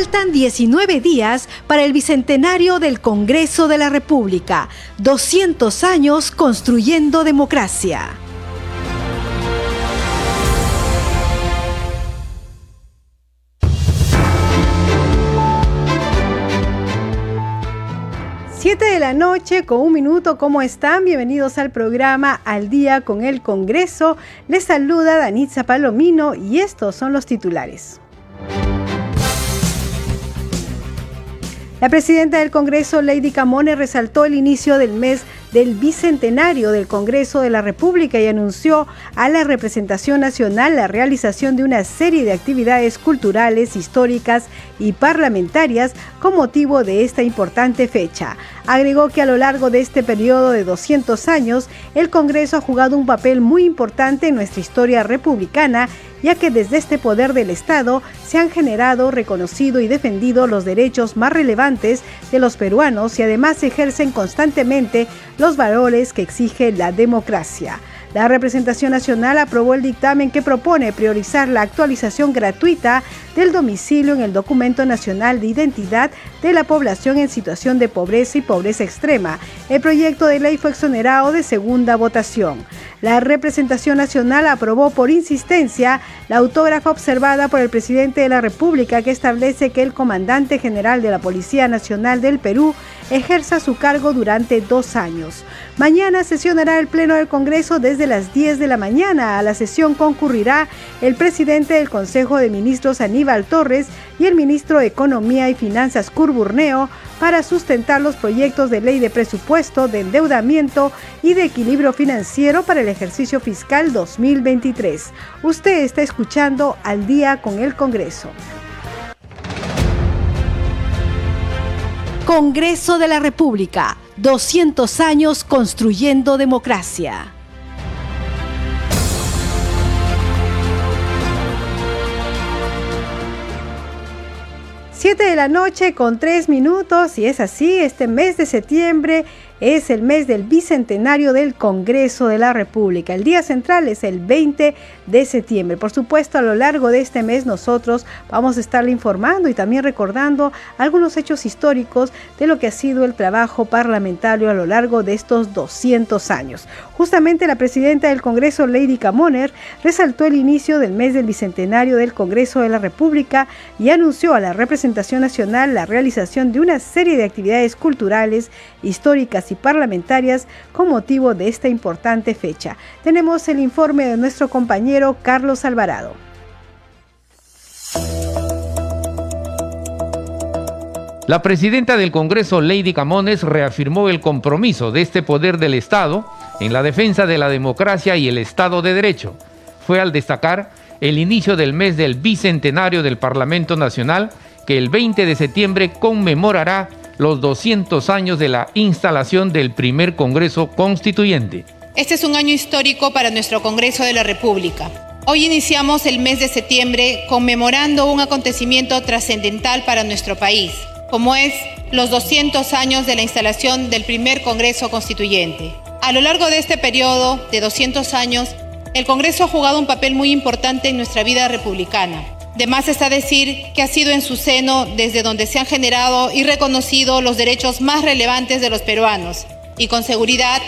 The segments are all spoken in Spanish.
Faltan 19 días para el bicentenario del Congreso de la República, 200 años construyendo democracia. Siete de la noche con un minuto, ¿cómo están? Bienvenidos al programa Al Día con el Congreso. Les saluda Danitza Palomino y estos son los titulares. La presidenta del Congreso, Lady Camone, resaltó el inicio del mes del bicentenario del Congreso de la República y anunció a la representación nacional la realización de una serie de actividades culturales, históricas y parlamentarias con motivo de esta importante fecha. Agregó que a lo largo de este periodo de 200 años, el Congreso ha jugado un papel muy importante en nuestra historia republicana ya que desde este poder del Estado se han generado, reconocido y defendido los derechos más relevantes de los peruanos y además ejercen constantemente los valores que exige la democracia. La representación nacional aprobó el dictamen que propone priorizar la actualización gratuita del domicilio en el documento nacional de identidad de la población en situación de pobreza y pobreza extrema. El proyecto de ley fue exonerado de segunda votación. La representación nacional aprobó por insistencia la autógrafa observada por el presidente de la República que establece que el comandante general de la Policía Nacional del Perú ejerza su cargo durante dos años. Mañana sesionará el Pleno del Congreso desde las 10 de la mañana. A la sesión concurrirá el presidente del Consejo de Ministros Aníbal Torres y el ministro de Economía y Finanzas Curburneo para sustentar los proyectos de ley de presupuesto, de endeudamiento y de equilibrio financiero para el ejercicio fiscal 2023. Usted está escuchando al día con el Congreso. Congreso de la República, 200 años construyendo democracia. Siete de la noche con tres minutos y es así, este mes de septiembre es el mes del bicentenario del Congreso de la República. El día central es el 20 de septiembre. Por supuesto, a lo largo de este mes nosotros vamos a estarle informando y también recordando algunos hechos históricos de lo que ha sido el trabajo parlamentario a lo largo de estos 200 años. Justamente la presidenta del Congreso, Lady Camoner, resaltó el inicio del mes del bicentenario del Congreso de la República y anunció a la representación nacional la realización de una serie de actividades culturales, históricas y parlamentarias con motivo de esta importante fecha. Tenemos el informe de nuestro compañero Carlos Alvarado. La presidenta del Congreso, Lady Camones, reafirmó el compromiso de este poder del Estado en la defensa de la democracia y el Estado de Derecho. Fue al destacar el inicio del mes del Bicentenario del Parlamento Nacional, que el 20 de septiembre conmemorará los 200 años de la instalación del primer Congreso Constituyente. Este es un año histórico para nuestro Congreso de la República. Hoy iniciamos el mes de septiembre conmemorando un acontecimiento trascendental para nuestro país, como es los 200 años de la instalación del primer Congreso Constituyente. A lo largo de este periodo de 200 años, el Congreso ha jugado un papel muy importante en nuestra vida republicana de más está decir que ha sido en su seno desde donde se han generado y reconocido los derechos más relevantes de los peruanos y con seguridad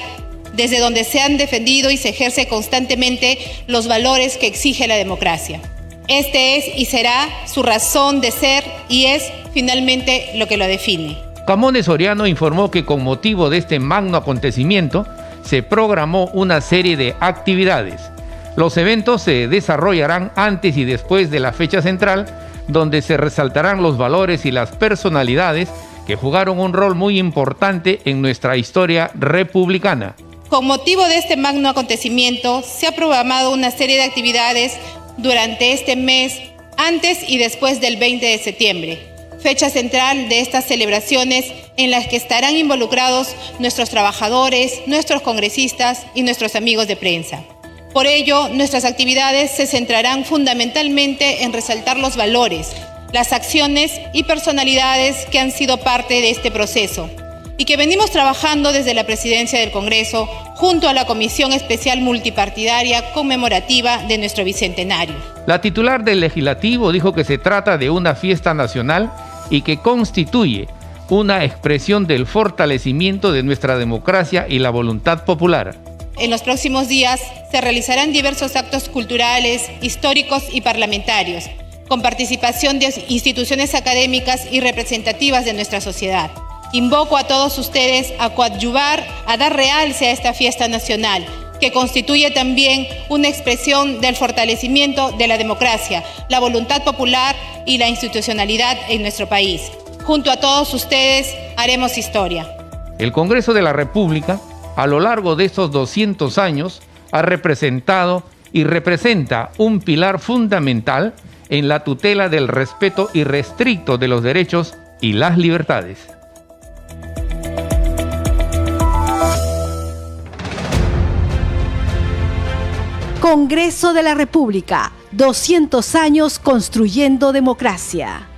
desde donde se han defendido y se ejerce constantemente los valores que exige la democracia. Este es y será su razón de ser y es finalmente lo que lo define. Camones Soriano informó que con motivo de este magno acontecimiento se programó una serie de actividades los eventos se desarrollarán antes y después de la fecha central, donde se resaltarán los valores y las personalidades que jugaron un rol muy importante en nuestra historia republicana. Con motivo de este magno acontecimiento, se ha programado una serie de actividades durante este mes, antes y después del 20 de septiembre. fecha central de estas celebraciones en las que estarán involucrados nuestros trabajadores, nuestros congresistas y nuestros amigos de prensa. Por ello, nuestras actividades se centrarán fundamentalmente en resaltar los valores, las acciones y personalidades que han sido parte de este proceso y que venimos trabajando desde la presidencia del Congreso junto a la Comisión Especial Multipartidaria conmemorativa de nuestro Bicentenario. La titular del legislativo dijo que se trata de una fiesta nacional y que constituye una expresión del fortalecimiento de nuestra democracia y la voluntad popular. En los próximos días se realizarán diversos actos culturales, históricos y parlamentarios, con participación de instituciones académicas y representativas de nuestra sociedad. Invoco a todos ustedes a coadyuvar, a dar realce a esta fiesta nacional, que constituye también una expresión del fortalecimiento de la democracia, la voluntad popular y la institucionalidad en nuestro país. Junto a todos ustedes haremos historia. El Congreso de la República, a lo largo de estos 200 años, ha representado y representa un pilar fundamental en la tutela del respeto irrestricto de los derechos y las libertades. Congreso de la República, 200 años construyendo democracia.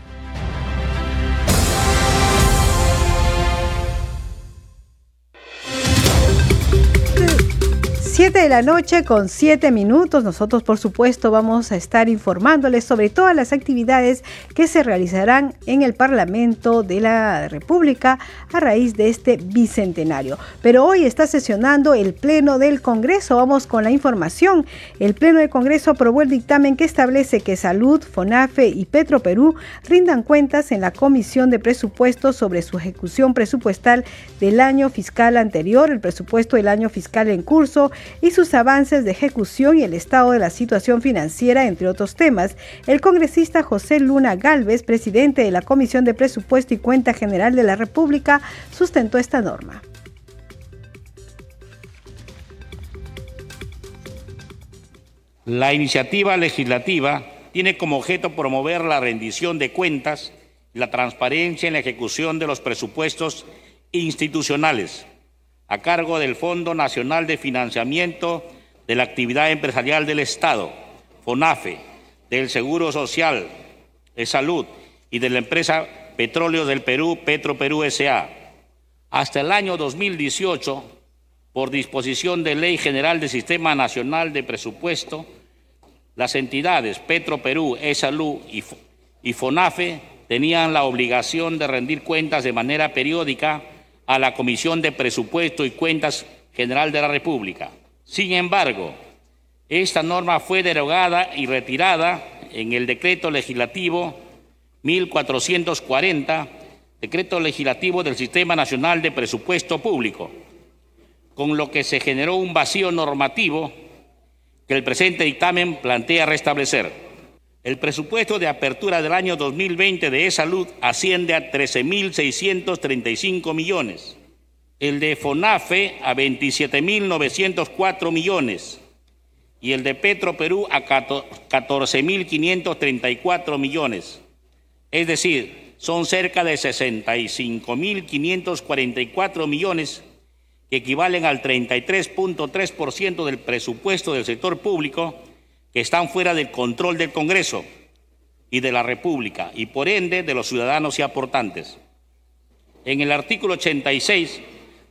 7 de la noche con 7 minutos. Nosotros, por supuesto, vamos a estar informándoles sobre todas las actividades que se realizarán en el Parlamento de la República a raíz de este bicentenario. Pero hoy está sesionando el Pleno del Congreso. Vamos con la información. El Pleno del Congreso aprobó el dictamen que establece que Salud, FONAFE y Petroperú rindan cuentas en la Comisión de Presupuestos sobre su ejecución presupuestal del año fiscal anterior, el presupuesto del año fiscal en curso y sus avances de ejecución y el estado de la situación financiera, entre otros temas. El congresista José Luna Galvez, presidente de la Comisión de Presupuesto y Cuenta General de la República, sustentó esta norma. La iniciativa legislativa tiene como objeto promover la rendición de cuentas la transparencia en la ejecución de los presupuestos institucionales a cargo del Fondo Nacional de Financiamiento de la Actividad Empresarial del Estado, FONAFE, del Seguro Social de Salud y de la empresa Petróleo del Perú, Petroperú S.A. Hasta el año 2018, por disposición de Ley General del Sistema Nacional de Presupuesto, las entidades Petroperú, E-Salud y FONAFE tenían la obligación de rendir cuentas de manera periódica a la Comisión de Presupuesto y Cuentas General de la República. Sin embargo, esta norma fue derogada y retirada en el decreto legislativo 1440, decreto legislativo del Sistema Nacional de Presupuesto Público, con lo que se generó un vacío normativo que el presente dictamen plantea restablecer. El presupuesto de apertura del año 2020 de E-Salud asciende a 13.635 millones, el de FONAFE a 27.904 millones y el de Petro Perú a 14.534 millones. Es decir, son cerca de 65.544 millones que equivalen al 33.3% del presupuesto del sector público que están fuera del control del Congreso y de la República y por ende de los ciudadanos y aportantes. En el artículo 86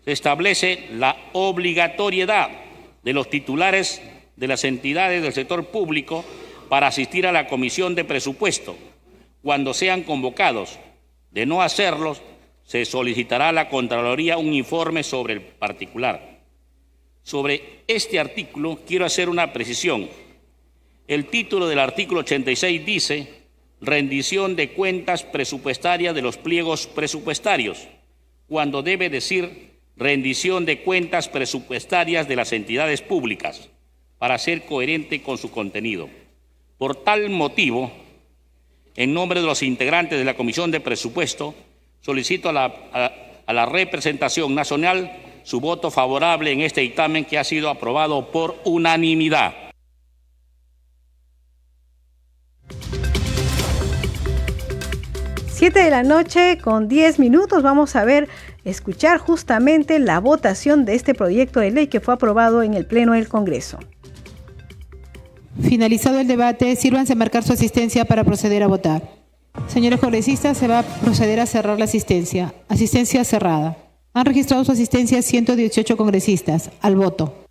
se establece la obligatoriedad de los titulares de las entidades del sector público para asistir a la comisión de presupuesto cuando sean convocados. De no hacerlos, se solicitará a la Contraloría un informe sobre el particular. Sobre este artículo quiero hacer una precisión. El título del artículo 86 dice rendición de cuentas presupuestarias de los pliegos presupuestarios, cuando debe decir rendición de cuentas presupuestarias de las entidades públicas, para ser coherente con su contenido. Por tal motivo, en nombre de los integrantes de la Comisión de Presupuesto, solicito a la, a la representación nacional su voto favorable en este dictamen que ha sido aprobado por unanimidad. 7 de la noche con 10 minutos vamos a ver, escuchar justamente la votación de este proyecto de ley que fue aprobado en el Pleno del Congreso. Finalizado el debate, sírvanse a marcar su asistencia para proceder a votar. Señores congresistas, se va a proceder a cerrar la asistencia. Asistencia cerrada. Han registrado su asistencia 118 congresistas. Al voto.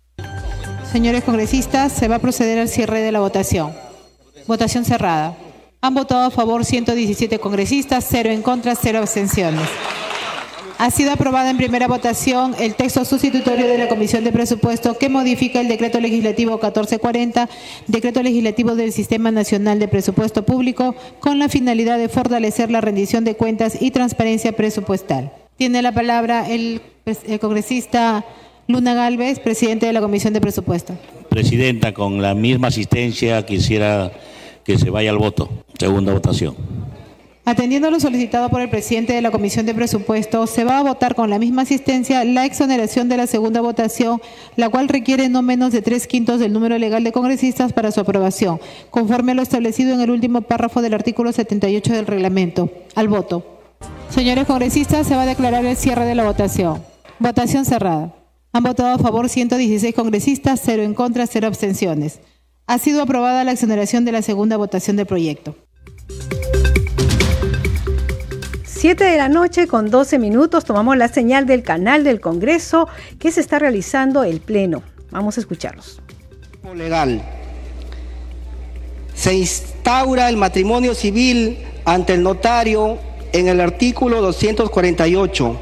Señores congresistas, se va a proceder al cierre de la votación. Votación cerrada. Han votado a favor 117 congresistas, 0 en contra, 0 abstenciones. Ha sido aprobada en primera votación el texto sustitutorio de la Comisión de Presupuesto que modifica el Decreto Legislativo 1440, Decreto Legislativo del Sistema Nacional de Presupuesto Público, con la finalidad de fortalecer la rendición de cuentas y transparencia presupuestal. Tiene la palabra el, el congresista Luna Galvez, presidente de la Comisión de Presupuesto. Presidenta, con la misma asistencia quisiera que se vaya al voto. Segunda votación. Atendiendo lo solicitado por el presidente de la Comisión de Presupuestos, se va a votar con la misma asistencia la exoneración de la segunda votación, la cual requiere no menos de tres quintos del número legal de congresistas para su aprobación, conforme a lo establecido en el último párrafo del artículo 78 del reglamento. Al voto. Señores congresistas, se va a declarar el cierre de la votación. Votación cerrada. Han votado a favor 116 congresistas, cero en contra, cero abstenciones. Ha sido aprobada la exoneración de la segunda votación del proyecto. 7 de la noche con 12 minutos tomamos la señal del canal del Congreso que se está realizando el Pleno. Vamos a escucharlos. Legal. Se instaura el matrimonio civil ante el notario en el artículo 248.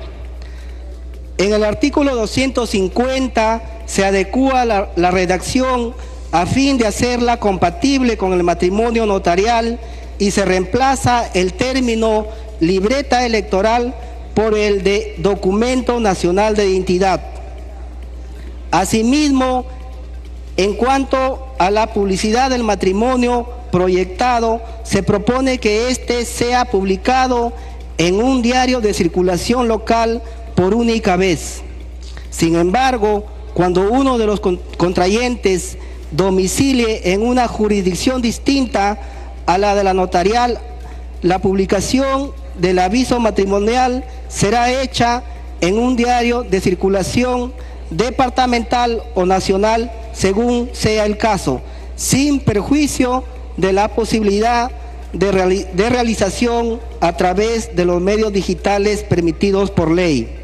En el artículo 250 se adecua la, la redacción a fin de hacerla compatible con el matrimonio notarial y se reemplaza el término libreta electoral por el de documento nacional de identidad. Asimismo, en cuanto a la publicidad del matrimonio proyectado, se propone que éste sea publicado en un diario de circulación local por única vez. Sin embargo, cuando uno de los contrayentes domicilie en una jurisdicción distinta a la de la notarial, la publicación del aviso matrimonial será hecha en un diario de circulación departamental o nacional, según sea el caso, sin perjuicio de la posibilidad de, de realización a través de los medios digitales permitidos por ley.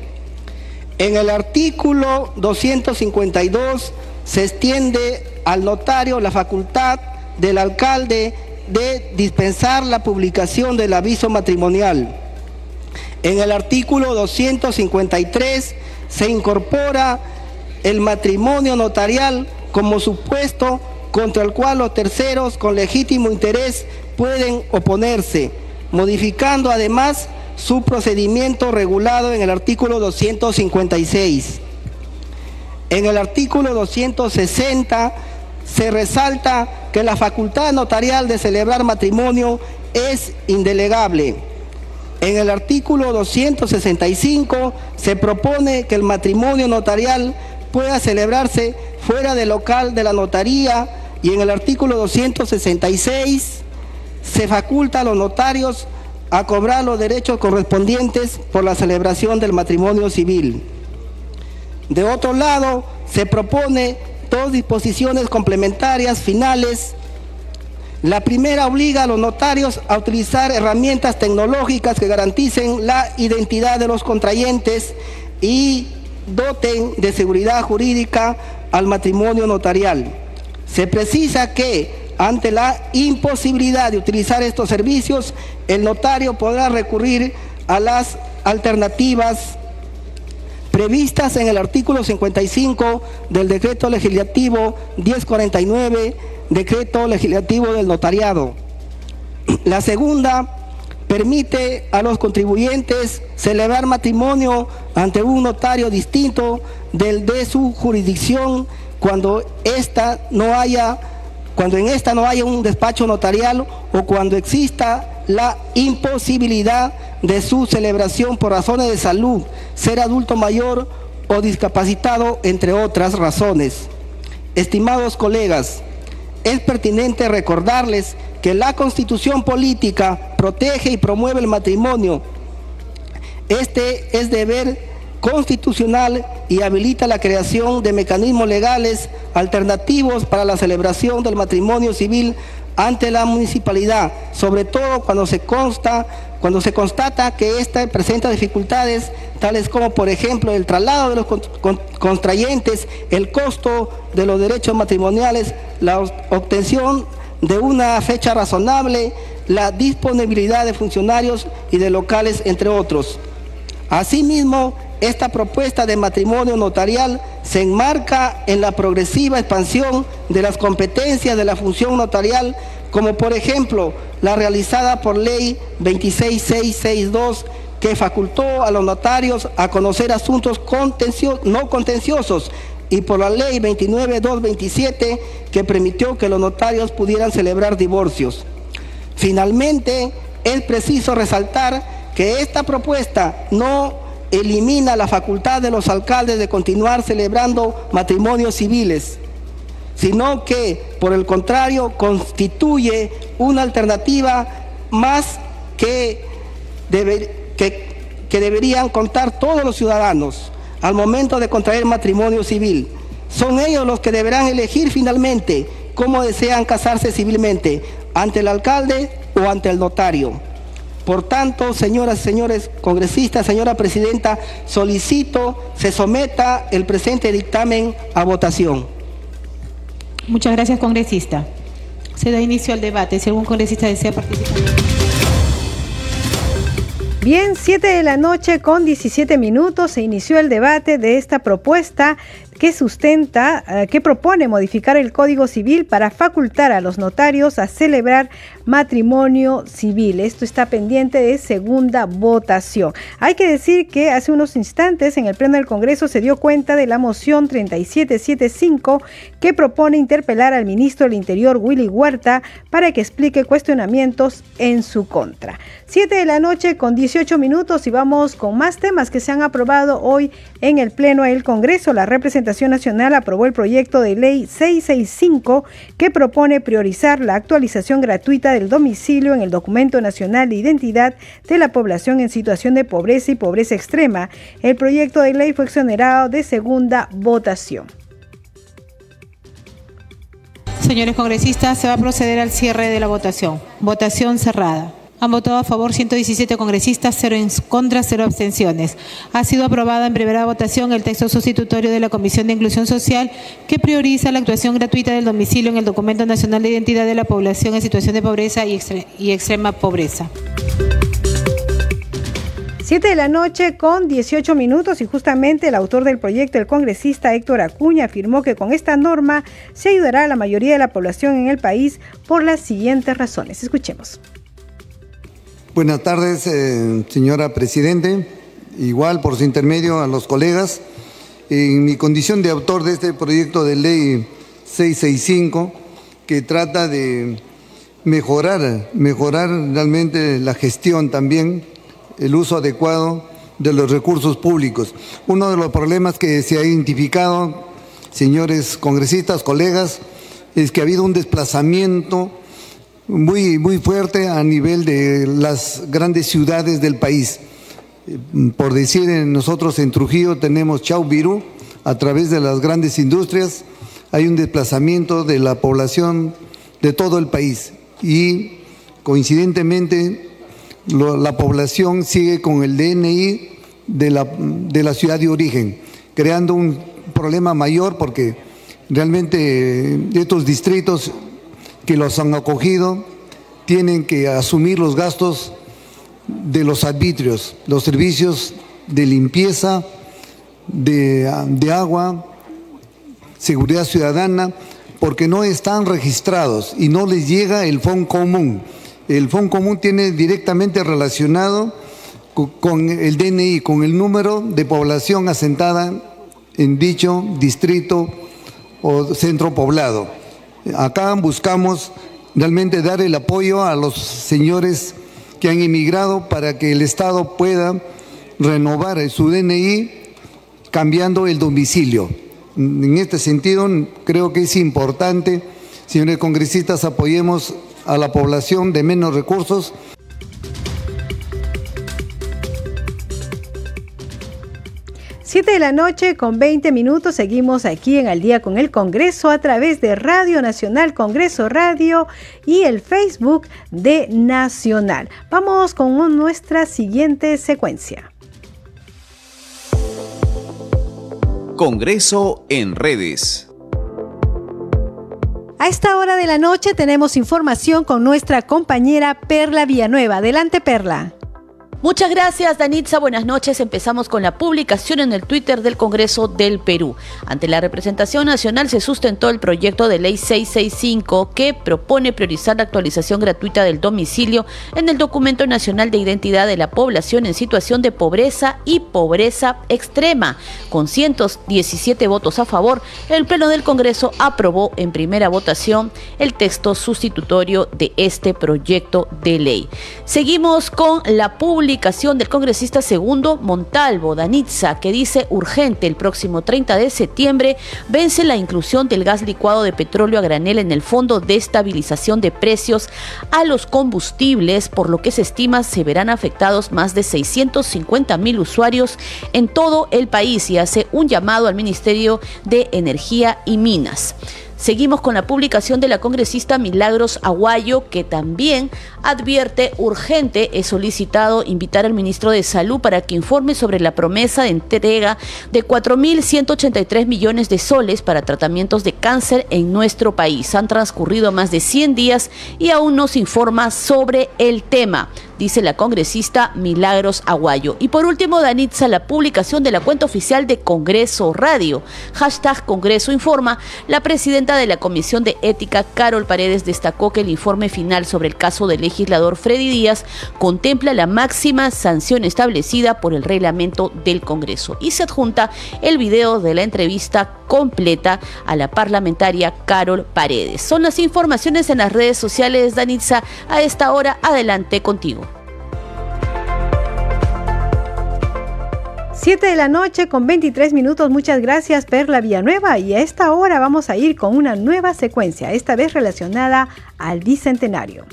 En el artículo 252 se extiende al notario la facultad del alcalde de dispensar la publicación del aviso matrimonial. En el artículo 253 se incorpora el matrimonio notarial como supuesto contra el cual los terceros con legítimo interés pueden oponerse, modificando además su procedimiento regulado en el artículo 256. En el artículo 260 se resalta que la facultad notarial de celebrar matrimonio es indelegable. En el artículo 265 se propone que el matrimonio notarial pueda celebrarse fuera del local de la notaría y en el artículo 266 se faculta a los notarios a cobrar los derechos correspondientes por la celebración del matrimonio civil. De otro lado, se propone dos disposiciones complementarias finales. La primera obliga a los notarios a utilizar herramientas tecnológicas que garanticen la identidad de los contrayentes y doten de seguridad jurídica al matrimonio notarial. Se precisa que ante la imposibilidad de utilizar estos servicios, el notario podrá recurrir a las alternativas previstas en el artículo 55 del decreto legislativo 1049, decreto legislativo del notariado. La segunda permite a los contribuyentes celebrar matrimonio ante un notario distinto del de su jurisdicción cuando ésta no haya cuando en esta no haya un despacho notarial o cuando exista la imposibilidad de su celebración por razones de salud, ser adulto mayor o discapacitado, entre otras razones. Estimados colegas, es pertinente recordarles que la constitución política protege y promueve el matrimonio. Este es deber constitucional y habilita la creación de mecanismos legales alternativos para la celebración del matrimonio civil ante la municipalidad, sobre todo cuando se consta, cuando se constata que ésta presenta dificultades tales como por ejemplo el traslado de los contrayentes, el costo de los derechos matrimoniales, la obtención de una fecha razonable, la disponibilidad de funcionarios y de locales, entre otros. Asimismo, esta propuesta de matrimonio notarial se enmarca en la progresiva expansión de las competencias de la función notarial, como por ejemplo la realizada por ley 26662 que facultó a los notarios a conocer asuntos no contenciosos y por la ley 29227 que permitió que los notarios pudieran celebrar divorcios. Finalmente, es preciso resaltar que esta propuesta no elimina la facultad de los alcaldes de continuar celebrando matrimonios civiles, sino que, por el contrario, constituye una alternativa más que, que deberían contar todos los ciudadanos al momento de contraer matrimonio civil. Son ellos los que deberán elegir finalmente cómo desean casarse civilmente, ante el alcalde o ante el notario. Por tanto, señoras y señores congresistas, señora presidenta, solicito se someta el presente dictamen a votación. Muchas gracias, congresista. Se da inicio al debate. Si algún congresista desea participar. Bien, 7 de la noche con 17 minutos se inició el debate de esta propuesta que sustenta, eh, que propone modificar el Código Civil para facultar a los notarios a celebrar matrimonio civil. Esto está pendiente de segunda votación. Hay que decir que hace unos instantes en el Pleno del Congreso se dio cuenta de la moción 3775 que propone interpelar al ministro del Interior Willy Huerta para que explique cuestionamientos en su contra. 7 de la noche con 18 minutos y vamos con más temas que se han aprobado hoy en el Pleno del Congreso. La representación nacional aprobó el proyecto de ley 665 que propone priorizar la actualización gratuita del domicilio en el documento nacional de identidad de la población en situación de pobreza y pobreza extrema. El proyecto de ley fue exonerado de segunda votación. Señores congresistas, se va a proceder al cierre de la votación. Votación cerrada. Han votado a favor 117 congresistas, 0 en contra, 0 abstenciones. Ha sido aprobada en primera votación el texto sustitutorio de la Comisión de Inclusión Social que prioriza la actuación gratuita del domicilio en el Documento Nacional de Identidad de la Población en situación de pobreza y, extrema pobreza. 7 de la noche con 18 minutos y justamente el autor del proyecto, el congresista Héctor Acuña, afirmó que con esta norma se ayudará a la mayoría de la población en el país por las siguientes razones. Escuchemos. Buenas tardes, eh, señora Presidente. Igual por su intermedio a los colegas. En mi condición de autor de este proyecto de ley 665, que trata de mejorar, mejorar realmente la gestión también, el uso adecuado de los recursos públicos. Uno de los problemas que se ha identificado, señores congresistas, colegas, es que ha habido un desplazamiento muy, muy fuerte a nivel de las grandes ciudades del país. Por decir, nosotros en Trujillo tenemos Chauvirú, a través de las grandes industrias hay un desplazamiento de la población de todo el país y coincidentemente la población sigue con el DNI de la, de la ciudad de origen, creando un problema mayor porque realmente estos distritos que los han acogido tienen que asumir los gastos de los arbitrios, los servicios de limpieza, de, agua, seguridad ciudadana, porque no están registrados y no les llega el fondo común. El fondo común tiene directamente relacionado con el DNI, con el número de población asentada en dicho distrito o centro poblado. Acá buscamos realmente dar el apoyo a los señores que han emigrado para que el Estado pueda renovar su DNI cambiando el domicilio. En este sentido, creo que es importante, señores congresistas, apoyemos a la población de menos recursos. Siete de la noche con 20 minutos seguimos aquí en Al día con el Congreso a través de Radio Nacional Congreso Radio y el Facebook de Nacional. Vamos con nuestra siguiente secuencia. Congreso en redes. A esta hora de la noche tenemos información con nuestra compañera Perla Villanueva. Adelante, Perla. Muchas gracias, Danitza. Buenas noches. Empezamos con la publicación en el Twitter del Congreso del Perú. Ante la representación nacional se sustentó el proyecto de ley 665 que propone priorizar la actualización gratuita del domicilio en el documento nacional de identidad de la población en situación de pobreza y pobreza extrema. Con 117 votos a favor, el Pleno del Congreso aprobó en primera votación el texto sustitutorio de este proyecto de ley. Seguimos con la publicación publicación del congresista segundo Montalvo Danitza, que dice urgente el próximo 30 de septiembre vence la inclusión del gas licuado de petróleo a granel en el Fondo de Estabilización de Precios a los combustibles, por lo que se estima se verán afectados más de 650 mil usuarios en todo el país y hace un llamado al Ministerio de Energía y Minas. Seguimos con la publicación de la congresista Milagros Aguayo, que también advierte urgente, es solicitado invitar al ministro de Salud para que informe sobre la promesa de entrega de 4.183 millones de soles para tratamientos de cáncer en nuestro país. Han transcurrido más de 100 días y aún no se informa sobre el tema dice la congresista Milagros Aguayo. Y por último, Danitza, la publicación de la cuenta oficial de Congreso Radio. Hashtag Congreso Informa. La presidenta de la Comisión de Ética, Carol Paredes, destacó que el informe final sobre el caso del legislador Freddy Díaz contempla la máxima sanción establecida por el reglamento del Congreso. Y se adjunta el video de la entrevista completa a la parlamentaria Carol Paredes. Son las informaciones en las redes sociales, Danitza. A esta hora, adelante contigo. 7 de la noche con 23 minutos. Muchas gracias, Perla Villanueva. Y a esta hora vamos a ir con una nueva secuencia, esta vez relacionada al Bicentenario.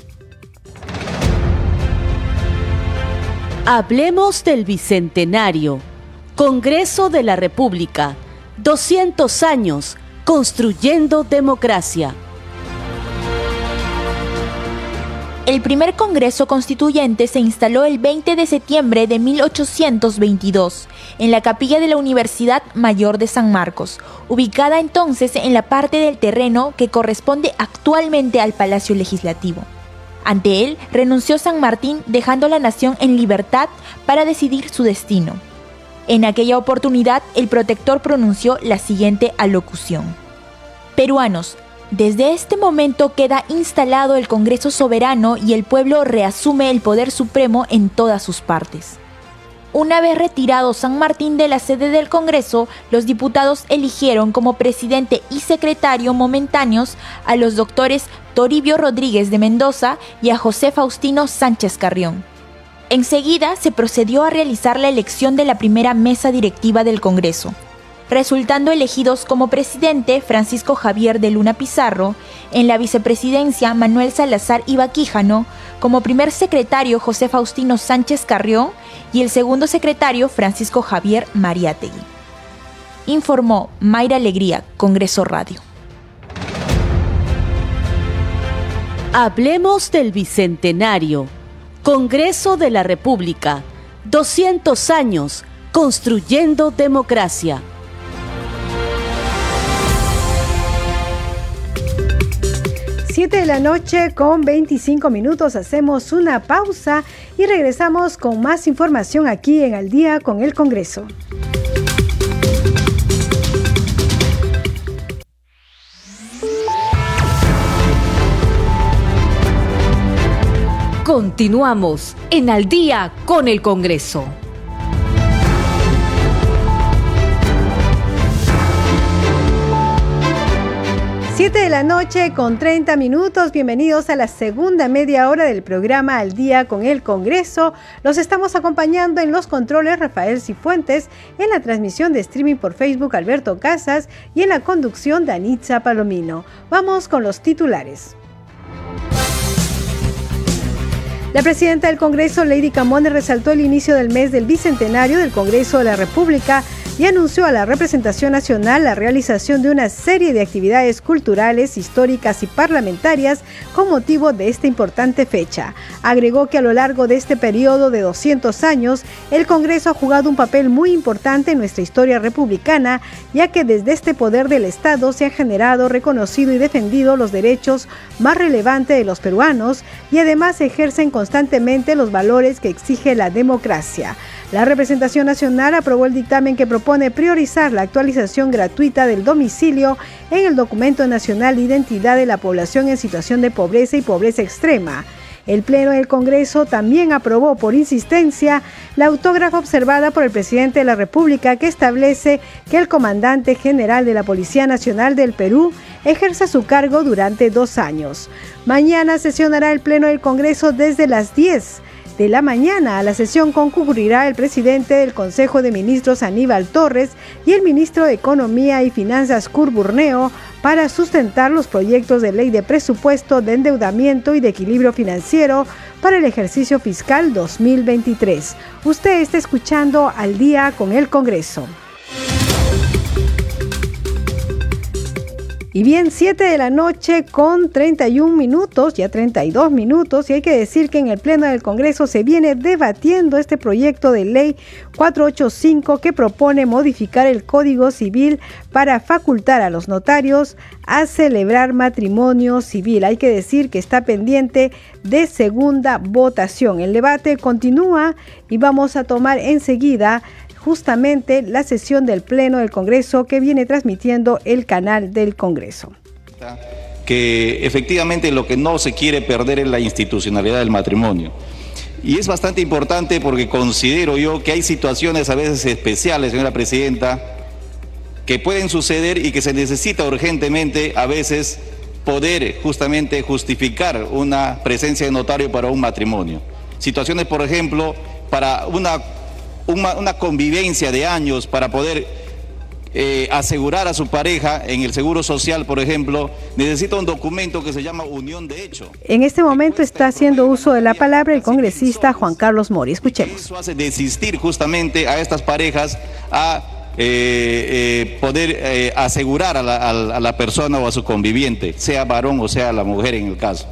Hablemos del Bicentenario. Congreso de la República. 200 años construyendo democracia. El primer Congreso Constituyente se instaló el 20 de septiembre de 1822 en la capilla de la Universidad Mayor de San Marcos, ubicada entonces en la parte del terreno que corresponde actualmente al Palacio Legislativo. Ante él renunció San Martín dejando la nación en libertad para decidir su destino. En aquella oportunidad el protector pronunció la siguiente alocución. Peruanos, desde este momento queda instalado el Congreso soberano y el pueblo reasume el poder supremo en todas sus partes. Una vez retirado San Martín de la sede del Congreso, los diputados eligieron como presidente y secretario momentáneos a los doctores Toribio Rodríguez de Mendoza y a José Faustino Sánchez Carrión. Enseguida se procedió a realizar la elección de la primera mesa directiva del Congreso resultando elegidos como presidente Francisco Javier de Luna Pizarro, en la vicepresidencia Manuel Salazar Ibaquíjano, como primer secretario José Faustino Sánchez Carrión y el segundo secretario Francisco Javier Mariátegui. Informó Mayra Alegría, Congreso Radio. Hablemos del Bicentenario. Congreso de la República. 200 años construyendo democracia. 7 de la noche con 25 minutos hacemos una pausa y regresamos con más información aquí en Al día con el Congreso. Continuamos en Al día con el Congreso. 7 de la noche con 30 minutos. Bienvenidos a la segunda media hora del programa Al Día con el Congreso. Los estamos acompañando en los controles Rafael Cifuentes, en la transmisión de streaming por Facebook Alberto Casas y en la conducción Danitza Palomino. Vamos con los titulares. La presidenta del Congreso, Lady Camones, resaltó el inicio del mes del bicentenario del Congreso de la República y anunció a la representación nacional la realización de una serie de actividades culturales, históricas y parlamentarias con motivo de esta importante fecha. Agregó que a lo largo de este periodo de 200 años, el Congreso ha jugado un papel muy importante en nuestra historia republicana, ya que desde este poder del Estado se han generado, reconocido y defendido los derechos más relevantes de los peruanos y además ejercen constantemente los valores que exige la democracia. La representación nacional aprobó el dictamen que propone priorizar la actualización gratuita del domicilio en el documento nacional de identidad de la población en situación de pobreza y pobreza extrema. El Pleno del Congreso también aprobó por insistencia la autógrafa observada por el presidente de la República que establece que el comandante general de la Policía Nacional del Perú ejerza su cargo durante dos años. Mañana sesionará el Pleno del Congreso desde las 10 de la mañana. A la sesión concurrirá el presidente del Consejo de Ministros Aníbal Torres y el ministro de Economía y Finanzas Cur Burneo para sustentar los proyectos de ley de presupuesto de endeudamiento y de equilibrio financiero para el ejercicio fiscal 2023. Usted está escuchando al día con el Congreso. Y bien, 7 de la noche con 31 minutos, ya 32 minutos, y hay que decir que en el Pleno del Congreso se viene debatiendo este proyecto de ley 485 que propone modificar el Código Civil para facultar a los notarios a celebrar matrimonio civil. Hay que decir que está pendiente de segunda votación. El debate continúa y vamos a tomar enseguida justamente la sesión del Pleno del Congreso que viene transmitiendo el canal del Congreso. Que efectivamente lo que no se quiere perder es la institucionalidad del matrimonio. Y es bastante importante porque considero yo que hay situaciones a veces especiales, señora Presidenta, que pueden suceder y que se necesita urgentemente a veces poder justamente justificar una presencia de notario para un matrimonio. Situaciones, por ejemplo, para una una, convivencia de años para poder eh, asegurar a su pareja en el seguro social, por ejemplo, necesita un documento que se llama unión de hecho. En este momento está haciendo uso de la palabra el congresista Juan Carlos Mori. Escuchemos. Eso hace desistir justamente a estas parejas a eh, eh, poder asegurar a la, a la persona o a su conviviente, sea varón o sea la mujer en el caso.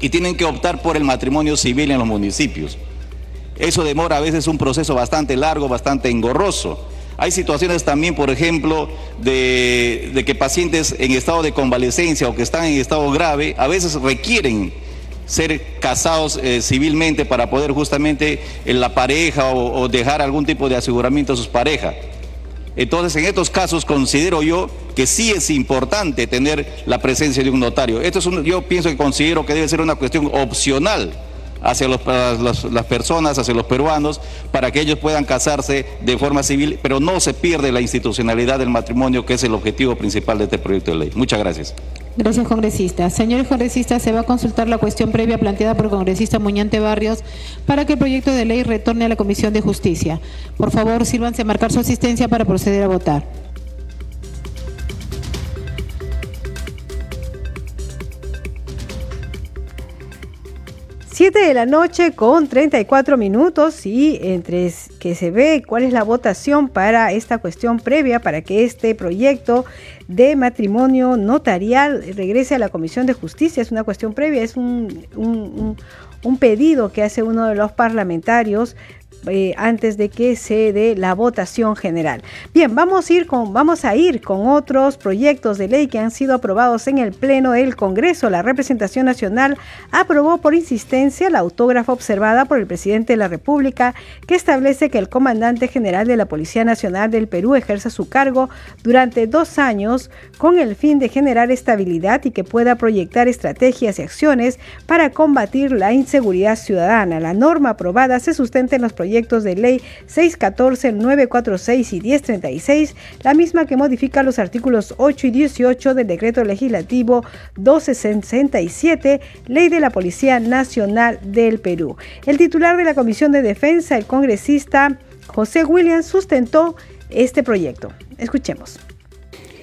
Y tienen que optar por el matrimonio civil en los municipios. Eso demora a veces un proceso bastante largo, bastante engorroso. Hay situaciones también, por ejemplo, de, que pacientes en estado de convalecencia o que están en estado grave, a veces requieren ser casados eh, civilmente para poder justamente en la pareja o, dejar algún tipo de aseguramiento a sus parejas. Entonces, en estos casos considero yo que sí es importante tener la presencia de un notario. Esto es un, yo pienso que considero que debe ser una cuestión opcional hacia las personas, hacia los peruanos, para que ellos puedan casarse de forma civil, pero no se pierde la institucionalidad del matrimonio, que es el objetivo principal de este proyecto de ley. Muchas gracias. Gracias, congresista. Señores congresistas, se va a consultar la cuestión previa planteada por el congresista Muñante Barrios para que el proyecto de ley retorne a la Comisión de Justicia. Por favor, sírvanse a marcar su asistencia para proceder a votar. 7 de la noche con 34 minutos y entre que se ve cuál es la votación para esta cuestión previa para que este proyecto de matrimonio notarial regrese a la Comisión de Justicia. Es una cuestión previa, es un, un, un pedido que hace uno de los parlamentarios eh, antes de que se dé la votación general. Bien, vamos a, ir con, vamos a ir con otros proyectos de ley que han sido aprobados en el Pleno del Congreso. La representación nacional aprobó por insistencia la autógrafa observada por el presidente de la República que establece que el comandante general de la Policía Nacional del Perú ejerza su cargo durante dos años con el fin de generar estabilidad y que pueda proyectar estrategias y acciones para combatir la inseguridad ciudadana. La norma aprobada se sustenta en los proyectos proyectos de ley 614, 946 y 1036, la misma que modifica los artículos 8 y 18 del decreto legislativo 1267, ley de la Policía Nacional del Perú. El titular de la Comisión de Defensa, el congresista José Williams, sustentó este proyecto. Escuchemos.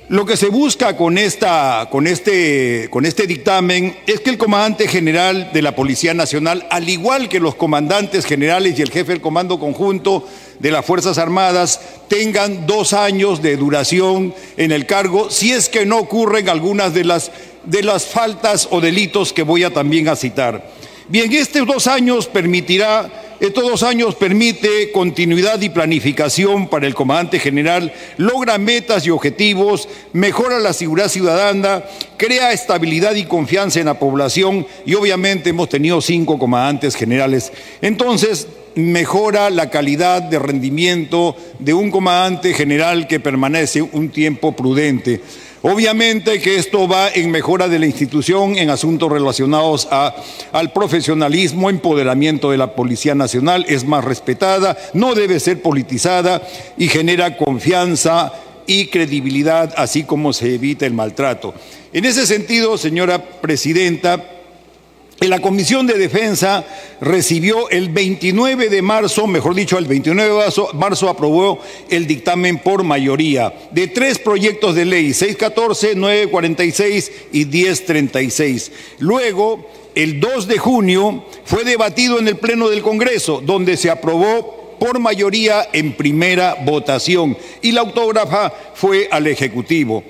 Lo que se busca con, esta, con, este, con este dictamen es que el comandante general de la Policía Nacional, al igual que los comandantes generales y el jefe del Comando Conjunto de las Fuerzas Armadas, tengan dos años de duración en el cargo, si es que no ocurren algunas de las, de las faltas o delitos que voy a también a citar. Bien, estos dos años permitirá estos dos años permite continuidad y planificación para el comandante general, logra metas y objetivos, mejora la seguridad ciudadana, crea estabilidad y confianza en la población y obviamente hemos tenido cinco comandantes generales. Entonces, mejora la calidad de rendimiento de un comandante general que permanece un tiempo prudente. Obviamente que esto va en mejora de la institución en asuntos relacionados al profesionalismo, empoderamiento de la Policía Nacional, es más respetada, no debe ser politizada y genera confianza y credibilidad, así como se evita el maltrato. En ese sentido, señora Presidenta, la Comisión de Defensa recibió el 29 de marzo, mejor dicho, el 29 de marzo, aprobó el dictamen por mayoría de tres proyectos de ley, 614, 946 y 1036. Luego, el 2 de junio, fue debatido en el Pleno del Congreso, donde se aprobó por mayoría en primera votación y la autógrafa fue al Ejecutivo.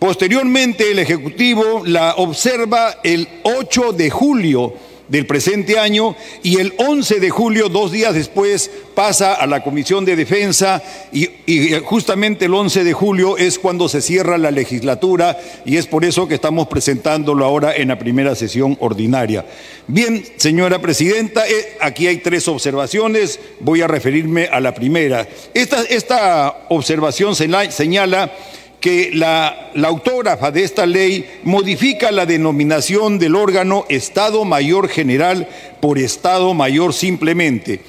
Posteriormente, el Ejecutivo la observa el 8 de julio del presente año y el 11 de julio, dos días después, pasa a la Comisión de Defensa y, justamente el 11 de julio es cuando se cierra la legislatura y es por eso que estamos presentándolo ahora en la primera sesión ordinaria. Bien, señora Presidenta, eh, aquí hay tres observaciones, voy a referirme a la primera. Esta, esta observación señala que la, autógrafa de esta ley modifica la denominación del órgano Estado Mayor General por Estado Mayor simplemente.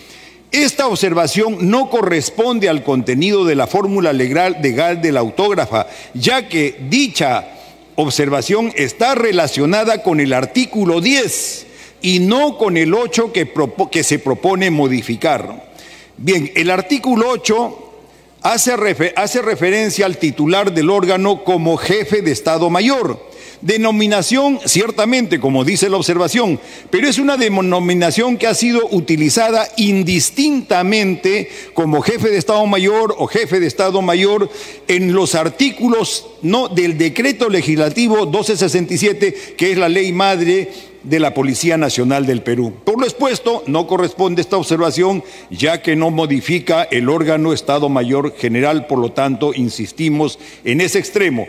Esta observación no corresponde al contenido de la fórmula legal, legal de la autógrafa, ya que dicha observación está relacionada con el artículo 10 y no con el 8 que, que se propone modificar. Bien, el artículo 8 hace, referencia al titular del órgano como jefe de Estado Mayor. Denominación, ciertamente, como dice la observación, pero es una denominación que ha sido utilizada indistintamente como jefe de Estado Mayor o jefe de Estado Mayor en los artículos no, del decreto legislativo 1267, que es la ley madre de la Policía Nacional del Perú. Por lo expuesto, no corresponde esta observación, ya que no modifica el órgano Estado Mayor General, por lo tanto, insistimos en ese extremo.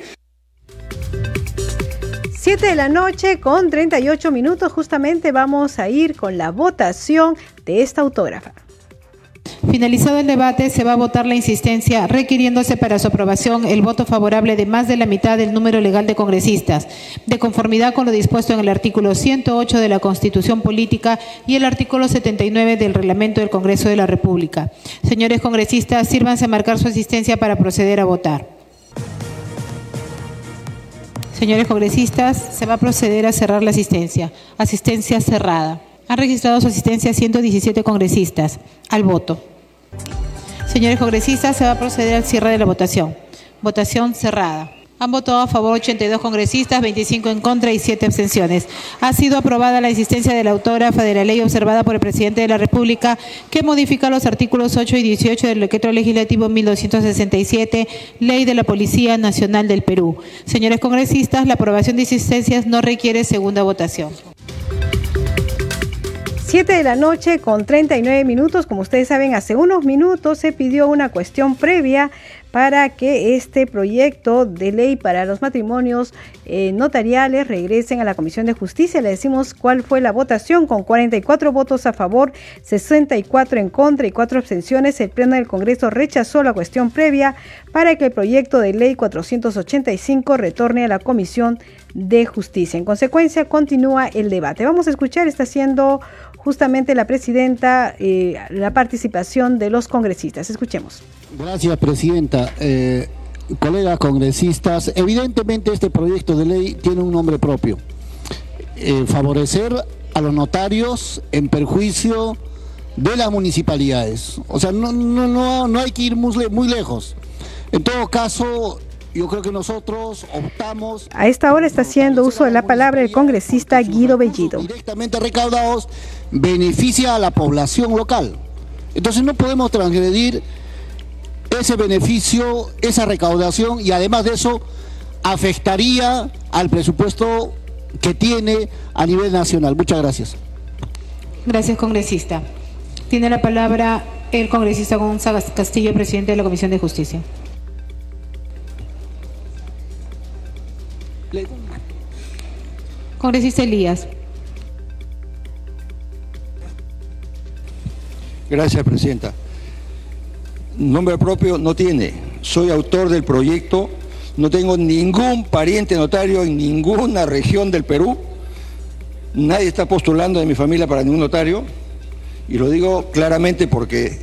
Siete de la noche con 38 minutos, justamente vamos a ir con la votación de esta autógrafa. Finalizado el debate, se va a votar la insistencia requiriéndose para su aprobación el voto favorable de más de la mitad del número legal de congresistas, de conformidad con lo dispuesto en el artículo 108 de la Constitución Política y el artículo 79 del Reglamento del Congreso de la República. Señores congresistas, sírvanse a marcar su asistencia para proceder a votar. Señores congresistas, se va a proceder a cerrar la asistencia. Asistencia cerrada. Han registrado su asistencia 117 congresistas. Al voto. Señores congresistas, se va a proceder al cierre de la votación. Votación cerrada. Han votado a favor 82 congresistas, 25 en contra y 7 abstenciones. Ha sido aprobada la existencia de la autógrafa de la ley observada por el presidente de la República que modifica los artículos 8 y 18 del decreto legislativo 1267, Ley de la Policía Nacional del Perú. Señores congresistas, la aprobación de existencias no requiere segunda votación. 7 de la noche con 39 minutos. Como ustedes saben, hace unos minutos se pidió una cuestión previa para que este proyecto de ley para los matrimonios eh, notariales regresen a la Comisión de Justicia. Le decimos cuál fue la votación con 44 votos a favor, 64 en contra y 4 abstenciones. El Pleno del Congreso rechazó la cuestión previa para que el proyecto de ley 485 retorne a la Comisión de Justicia. En consecuencia, continúa el debate. Vamos a escuchar, está haciendo justamente la presidenta eh, la participación de los congresistas. Escuchemos. Gracias, presidenta. Eh, colegas congresistas, evidentemente este proyecto de ley tiene un nombre propio. Eh, favorecer a los notarios en perjuicio de las municipalidades. O sea, no, no, no, no hay que ir muy, muy lejos. En todo caso, yo creo que nosotros optamos... A esta hora está haciendo uso de la palabra el congresista Guido Bellido. Directamente recaudados beneficia a la población local. Entonces no podemos transgredir ese beneficio, esa recaudación y además de eso afectaría al presupuesto que tiene a nivel nacional. Muchas gracias. Gracias, congresista. Tiene la palabra el congresista Gonzalo Castillo, presidente de la Comisión de Justicia. Congresista Elías. Gracias, Presidenta. Nombre propio no tiene. Soy autor del proyecto. No tengo ningún pariente notario en ninguna región del Perú. Nadie está postulando de mi familia para ningún notario. Y lo digo claramente porque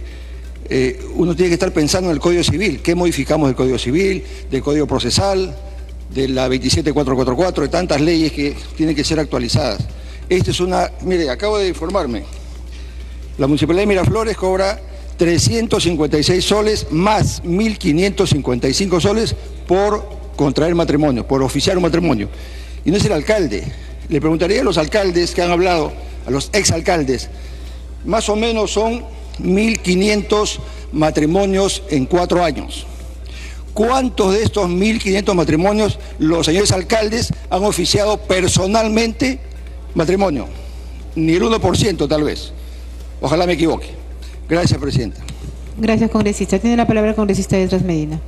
eh, uno tiene que estar pensando en el Código Civil. ¿Qué modificamos del Código Civil, del Código Procesal, de la 27444, de tantas leyes que tienen que ser actualizadas? Esta es una... Mire, acabo de informarme. La Municipalidad de Miraflores cobra 356 soles más 1.555 soles por contraer matrimonio, por oficiar un matrimonio. Y no es el alcalde. Le preguntaría a los alcaldes que han hablado, a los exalcaldes, más o menos son 1.500 matrimonios en cuatro años. ¿Cuántos de estos 1.500 matrimonios los señores alcaldes han oficiado personalmente matrimonio? Ni el 1% tal vez. Ojalá me equivoque. Gracias, Presidenta. Gracias, congresista. Tiene la palabra el congresista Edras Medina.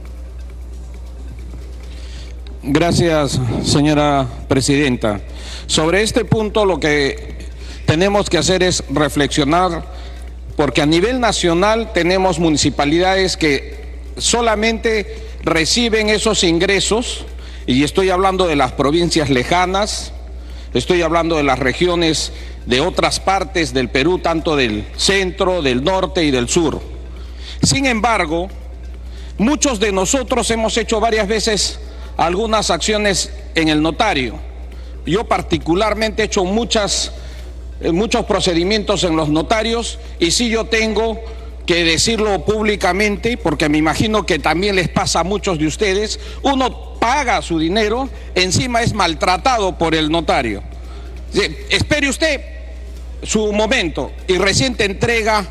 Gracias, señora Presidenta. Sobre este punto lo que tenemos que hacer es reflexionar, porque a nivel nacional tenemos municipalidades que solamente reciben esos ingresos, y estoy hablando de las provincias lejanas, estoy hablando de las regiones de otras partes del Perú, tanto del centro, del norte y del sur. Sin embargo, muchos de nosotros hemos hecho varias veces algunas acciones en el notario. Yo particularmente he hecho muchas, eh, muchos procedimientos en los notarios y sí yo tengo que decirlo públicamente, porque me imagino que también les pasa a muchos de ustedes, uno paga su dinero, encima es maltratado por el notario. Espere usted su momento y recién entrega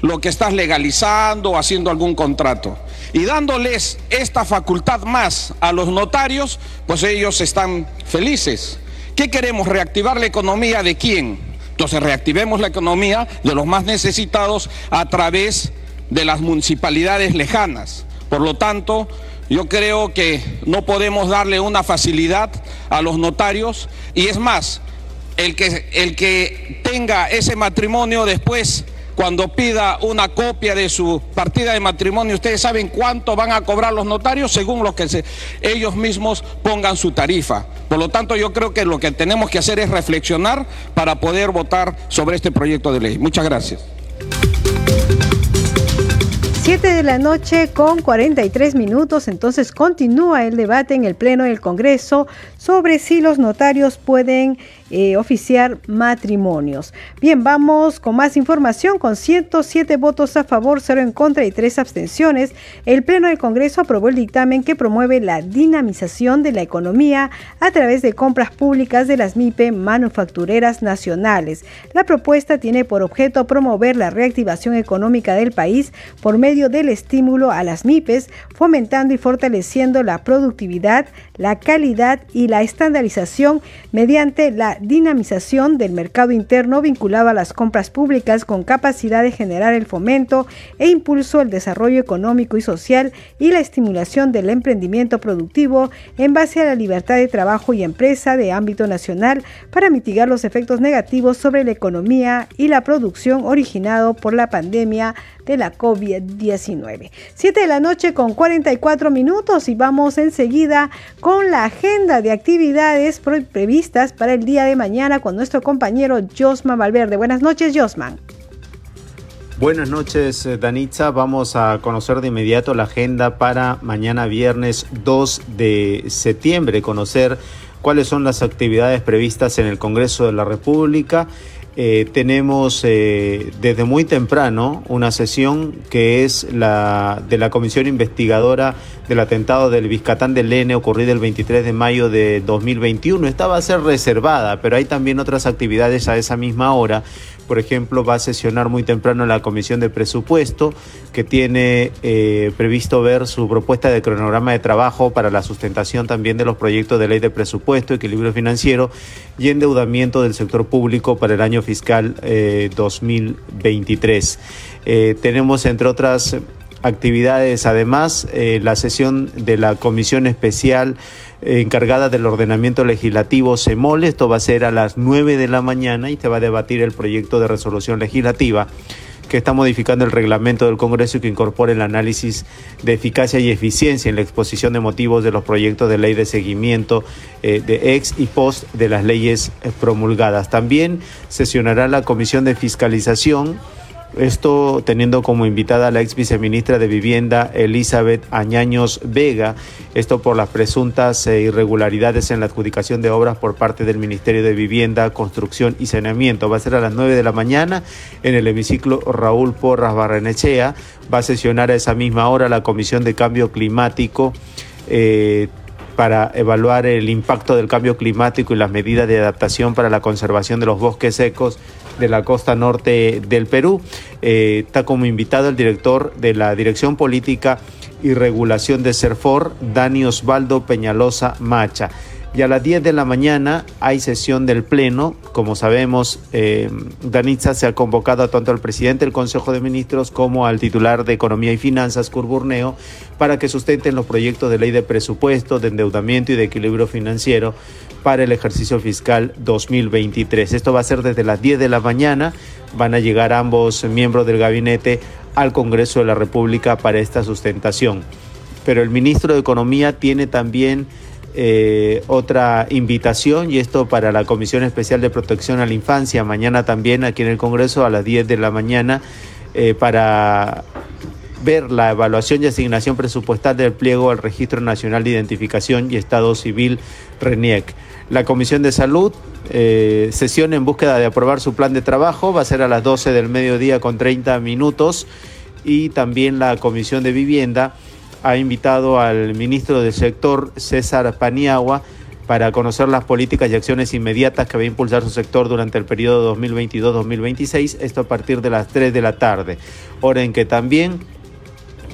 lo que estás legalizando haciendo algún contrato. Y dándoles esta facultad más a los notarios, pues ellos están felices. ¿Qué queremos? ¿Reactivar la economía de quién? Entonces reactivemos la economía de los más necesitados a través de las municipalidades lejanas. Por lo tanto, yo creo que no podemos darle una facilidad a los notarios y es más, el que, el que tenga ese matrimonio después, cuando pida una copia de su partida de matrimonio, ustedes saben cuánto van a cobrar los notarios según lo que ellos mismos pongan su tarifa. Por lo tanto, yo creo que lo que tenemos que hacer es reflexionar para poder votar sobre este proyecto de ley. Muchas gracias. 7 de la noche con 43 minutos, entonces continúa el debate en el Pleno del Congreso sobre si los notarios pueden eh, oficiar matrimonios. Bien, vamos con más información. Con 107 votos a favor, 0 en contra y 3 abstenciones, el Pleno del Congreso aprobó el dictamen que promueve la dinamización de la economía a través de compras públicas de las MIPE manufactureras nacionales. La propuesta tiene por objeto promover la reactivación económica del país por medio del estímulo a las MIPES, fomentando y fortaleciendo la productividad, la calidad y la estandarización mediante la dinamización del mercado interno vinculado a las compras públicas con capacidad de generar el fomento e impulso al desarrollo económico y social y la estimulación del emprendimiento productivo en base a la libertad de trabajo y empresa de ámbito nacional para mitigar los efectos negativos sobre la economía y la producción originado por la pandemia de la COVID-19. 7 de la noche con 44 minutos y vamos enseguida con la agenda de actividades previstas para el día de mañana con nuestro compañero Josman Valverde. Buenas noches, Josman. Buenas noches, eh, Danitza. Vamos a conocer de inmediato la agenda para mañana viernes 2 de septiembre, conocer cuáles son las actividades previstas en el Congreso de la República eh, tenemos eh, desde muy temprano una sesión que es la de la Comisión Investigadora del atentado del Vizcatán del Lene ocurrido el 23 de mayo de 2021. Esta va a ser reservada, pero hay también otras actividades a esa misma hora. Por ejemplo, va a sesionar muy temprano la Comisión de Presupuesto, que tiene eh, previsto ver su propuesta de cronograma de trabajo para la sustentación también de los proyectos de ley de presupuesto, equilibrio financiero y endeudamiento del sector público para el año fiscal 2023. Eh, eh, tenemos, entre otras actividades. Además, eh, la sesión de la Comisión Especial eh, encargada del ordenamiento legislativo CEMOL, esto va a ser a las 9 de la mañana y se va a debatir el proyecto de resolución legislativa que está modificando el reglamento del Congreso y que incorpora el análisis de eficacia y eficiencia en la exposición de motivos de los proyectos de ley de seguimiento eh, de ex y post de las leyes promulgadas. También sesionará la Comisión de Fiscalización esto teniendo como invitada a la ex viceministra de Vivienda Elizabeth Añaños Vega, esto por las presuntas eh, irregularidades en la adjudicación de obras por parte del Ministerio de Vivienda, Construcción y Saneamiento. Va a ser a las 9 de la mañana en el hemiciclo Raúl Porras Barrenechea. Va a sesionar a esa misma hora la Comisión de Cambio Climático. Eh, para evaluar el impacto del cambio climático y las medidas de adaptación para la conservación de los bosques secos de la costa norte del Perú. Eh, está como invitado el director de la Dirección Política y Regulación de CERFOR, Dani Osvaldo Peñalosa Macha. Y a las 10 de la mañana hay sesión del Pleno. Como sabemos, eh, Danitza se ha convocado tanto al presidente del Consejo de Ministros como al titular de Economía y Finanzas, Curburneo, para que sustenten los proyectos de ley de presupuesto, de endeudamiento y de equilibrio financiero para el ejercicio fiscal 2023. Esto va a ser desde las 10 de la mañana. Van a llegar ambos miembros del gabinete al Congreso de la República para esta sustentación. Pero el ministro de Economía tiene también eh, otra invitación y esto para la Comisión Especial de Protección a la Infancia, mañana también aquí en el Congreso a las 10 de la mañana eh, para ver la evaluación y asignación presupuestal del pliego al Registro Nacional de Identificación y Estado Civil RENIEC. La Comisión de Salud, eh, sesión en búsqueda de aprobar su plan de trabajo, va a ser a las 12 del mediodía con 30 minutos. Y también la Comisión de Vivienda ha invitado al ministro del sector, César Paniagua, para conocer las políticas y acciones inmediatas que va a impulsar su sector durante el periodo 2022-2026, esto a partir de las 3 de la tarde, hora en que también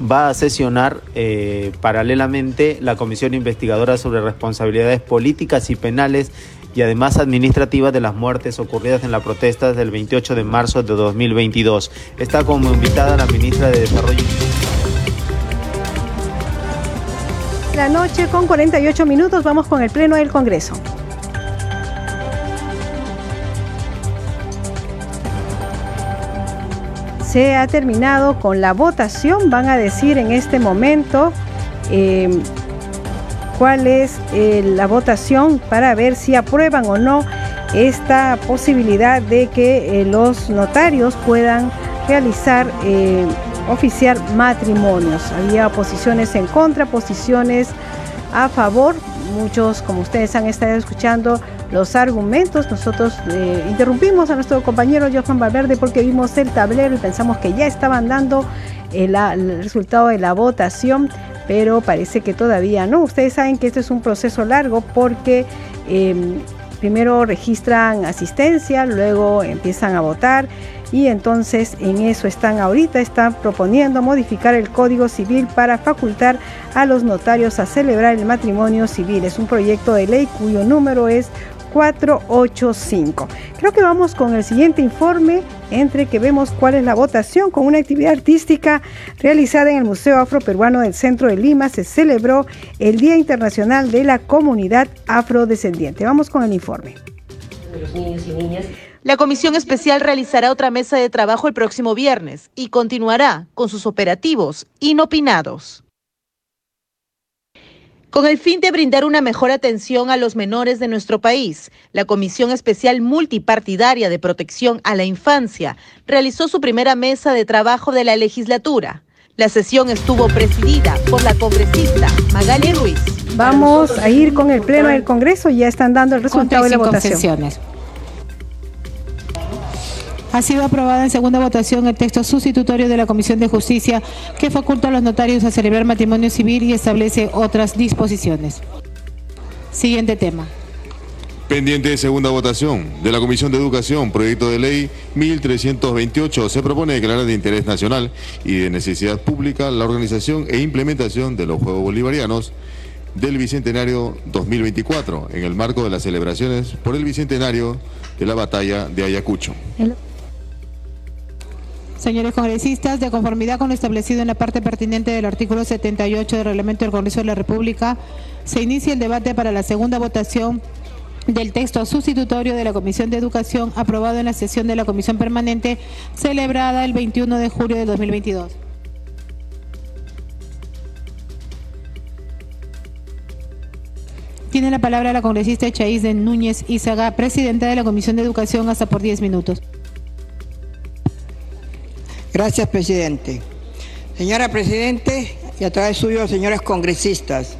va a sesionar eh, paralelamente la Comisión Investigadora sobre Responsabilidades Políticas y Penales y además administrativas de las muertes ocurridas en la protesta del 28 de marzo de 2022. Está como invitada la ministra de Desarrollo. la noche con 48 minutos. Vamos con el Pleno del Congreso. Se ha terminado con la votación. Van a decir en este momento em, cuál es eh, la votación para ver si aprueban o no esta posibilidad de que eh, los notarios puedan realizar eh, oficiar matrimonios. Había posiciones en contra, posiciones a favor. Muchos, como ustedes han estado escuchando, los argumentos. Nosotros eh, interrumpimos a nuestro compañero Johan Valverde porque vimos el tablero y pensamos que ya estaban dando el, resultado de la votación, pero parece que todavía no. Ustedes saben que esto es un proceso largo porque em, primero registran asistencia, luego empiezan a votar y entonces en eso están ahorita, están proponiendo modificar el Código Civil para facultar a los notarios a celebrar el matrimonio civil. Es un proyecto de ley cuyo número es 485. Creo que vamos con el siguiente informe entre que vemos cuál es la votación con una actividad artística realizada en el Museo Afroperuano del Centro de Lima. Se celebró el Día Internacional de la Comunidad Afrodescendiente. Vamos con el informe. Los niños y niñas la comisión especial realizará otra mesa de trabajo el próximo viernes y continuará con sus operativos inopinados. Con el fin de brindar una mejor atención a los menores de nuestro país, la Comisión Especial Multipartidaria de Protección a la Infancia realizó su primera mesa de trabajo de la legislatura. La sesión estuvo presidida por la congresista Magali Ruiz. Vamos a ir con el Pleno del Congreso, ya están dando el resultado de la votación. Ha sido aprobada en segunda votación el texto sustitutorio de la Comisión de Justicia que faculta a los notarios a celebrar matrimonio civil y establece otras disposiciones. Siguiente tema. Pendiente de segunda votación de la Comisión de Educación, proyecto de ley 1328, se propone declarar de interés nacional y de necesidad pública la organización e implementación de los Juegos Bolivarianos del Bicentenario 2024 en el marco de las celebraciones por el Bicentenario de la Batalla de Ayacucho. Señores congresistas, de conformidad con lo establecido en la parte pertinente del artículo 78 del Reglamento del Congreso de la República, se inicia el debate para la segunda votación del texto sustitutorio de la Comisión de Educación aprobado en la sesión de la Comisión Permanente celebrada el 21 de julio de 2022. Tiene la palabra la congresista Chaís de Núñez Izaga, presidenta de la Comisión de Educación, hasta por 10 minutos. Gracias, presidente. Señora Presidente, y a través suyo, señores congresistas,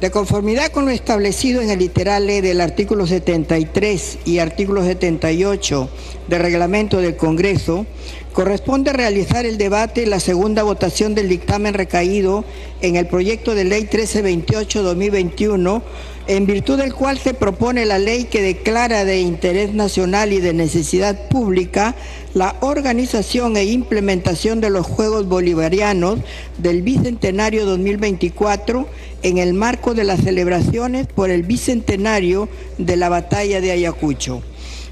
de conformidad con lo establecido en el literal E del artículo 73 y artículo 78 del reglamento del Congreso, corresponde realizar el debate y la segunda votación del dictamen recaído en el proyecto de ley 1328-2021, en virtud del cual se propone la ley que declara de interés nacional y de necesidad pública la organización e implementación de los Juegos Bolivarianos del Bicentenario 2024 en el marco de las celebraciones por el Bicentenario de la Batalla de Ayacucho.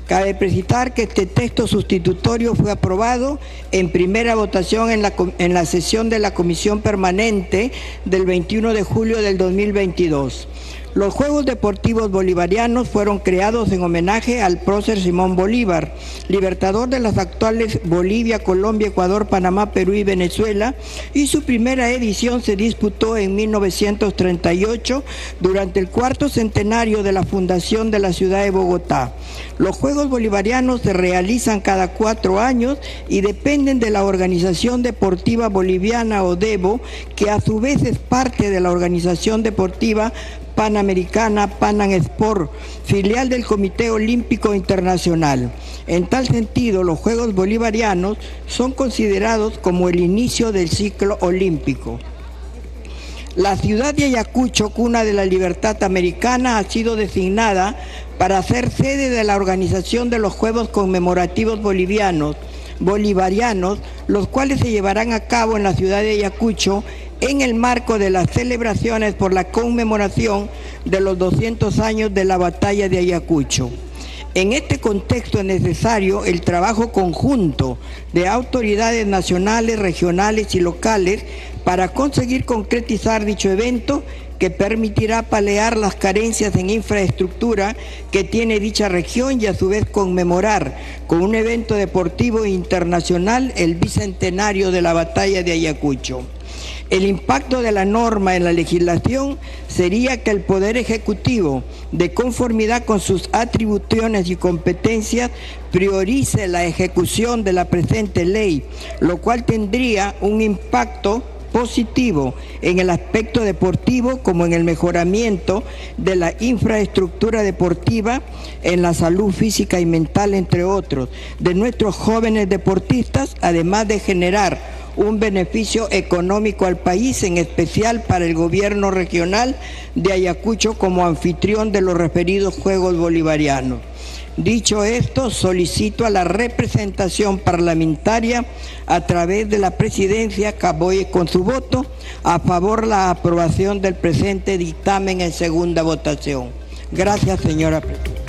Cabe precisar que este texto sustitutorio fue aprobado en primera votación en la, en la sesión de la Comisión Permanente del 21 de julio del 2022. Los Juegos Deportivos Bolivarianos fueron creados en homenaje al prócer Simón Bolívar, libertador de las actuales Bolivia, Colombia, Ecuador, Panamá, Perú y Venezuela, y su primera edición se disputó en 1938 durante el cuarto centenario de la fundación de la ciudad de Bogotá. Los Juegos Bolivarianos se realizan cada cuatro años y dependen de la Organización Deportiva Boliviana o DEBO, que a su vez es parte de la Organización Deportiva Panamericana Panam Sport, filial del Comité Olímpico Internacional. En tal sentido, los Juegos Bolivarianos son considerados como el inicio del ciclo olímpico. La ciudad de Ayacucho, cuna de la libertad americana, ha sido designada para ser sede de la organización de los Juegos Conmemorativos Bolivianos, bolivarianos, los cuales se llevarán a cabo en la ciudad de Ayacucho en el marco de las celebraciones por la conmemoración de los 200 años de la batalla de Ayacucho. En este contexto es necesario el trabajo conjunto de autoridades nacionales, regionales y locales para conseguir concretizar dicho evento que permitirá palear las carencias en infraestructura que tiene dicha región y a su vez conmemorar con un evento deportivo internacional el bicentenario de la batalla de Ayacucho. El impacto de la norma en la legislación sería que el Poder Ejecutivo, de conformidad con sus atribuciones y competencias, priorice la ejecución de la presente ley, lo cual tendría un impacto positivo en el aspecto deportivo como en el mejoramiento de la infraestructura deportiva, en la salud física y mental, entre otros, de nuestros jóvenes deportistas, además de generar un beneficio económico al país, en especial para el gobierno regional de Ayacucho como anfitrión de los referidos Juegos Bolivarianos. Dicho esto, solicito a la representación parlamentaria a través de la presidencia que apoye con su voto a favor la aprobación del presente dictamen en segunda votación. Gracias, señora presidenta.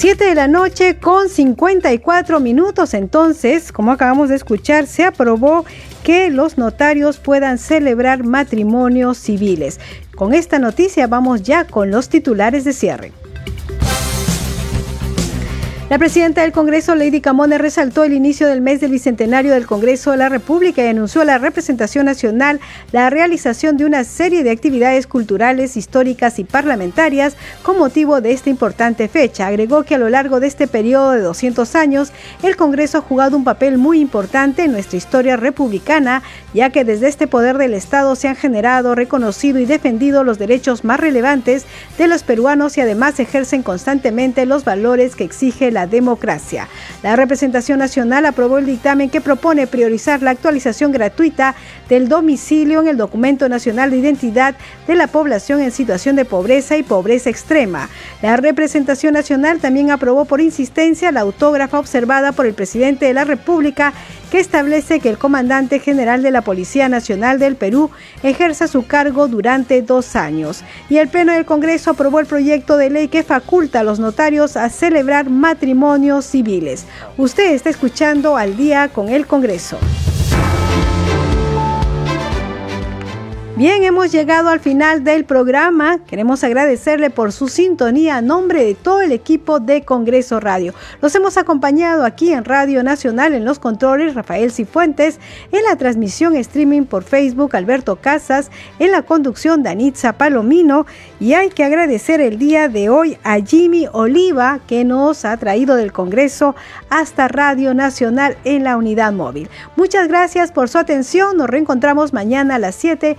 7 de la noche con 54 minutos. Entonces, como acabamos de escuchar, se aprobó que los notarios puedan celebrar matrimonios civiles. Con esta noticia vamos ya con los titulares de cierre. La presidenta del Congreso, Lady Camone, resaltó el inicio del mes del Bicentenario del Congreso de la República y anunció a la representación nacional la realización de una serie de actividades culturales, históricas y parlamentarias con motivo de esta importante fecha. Agregó que a lo largo de este periodo de 200 años, el Congreso ha jugado un papel muy importante en nuestra historia republicana, ya que desde este poder del Estado se han generado, reconocido y defendido los derechos más relevantes de los peruanos y además ejercen constantemente los valores que exige la democracia. La representación nacional aprobó el dictamen que propone priorizar la actualización gratuita del domicilio en el documento nacional de identidad de la población en situación de pobreza y pobreza extrema. La representación nacional también aprobó por insistencia la autógrafa observada por el presidente de la República que establece que el comandante general de la Policía Nacional del Perú ejerza su cargo durante dos años. Y el Pleno del Congreso aprobó el proyecto de ley que faculta a los notarios a celebrar matrimonios civiles. Usted está escuchando al día con el Congreso. Bien, hemos llegado al final del programa. Queremos agradecerle por su sintonía a nombre de todo el equipo de Congreso Radio. Los hemos acompañado aquí en Radio Nacional en los controles Rafael Cifuentes, en la transmisión streaming por Facebook Alberto Casas, en la conducción Danitza Palomino y hay que agradecer el día de hoy a Jimmy Oliva que nos ha traído del Congreso hasta Radio Nacional en la unidad móvil. Muchas gracias por su atención. Nos reencontramos mañana a las 7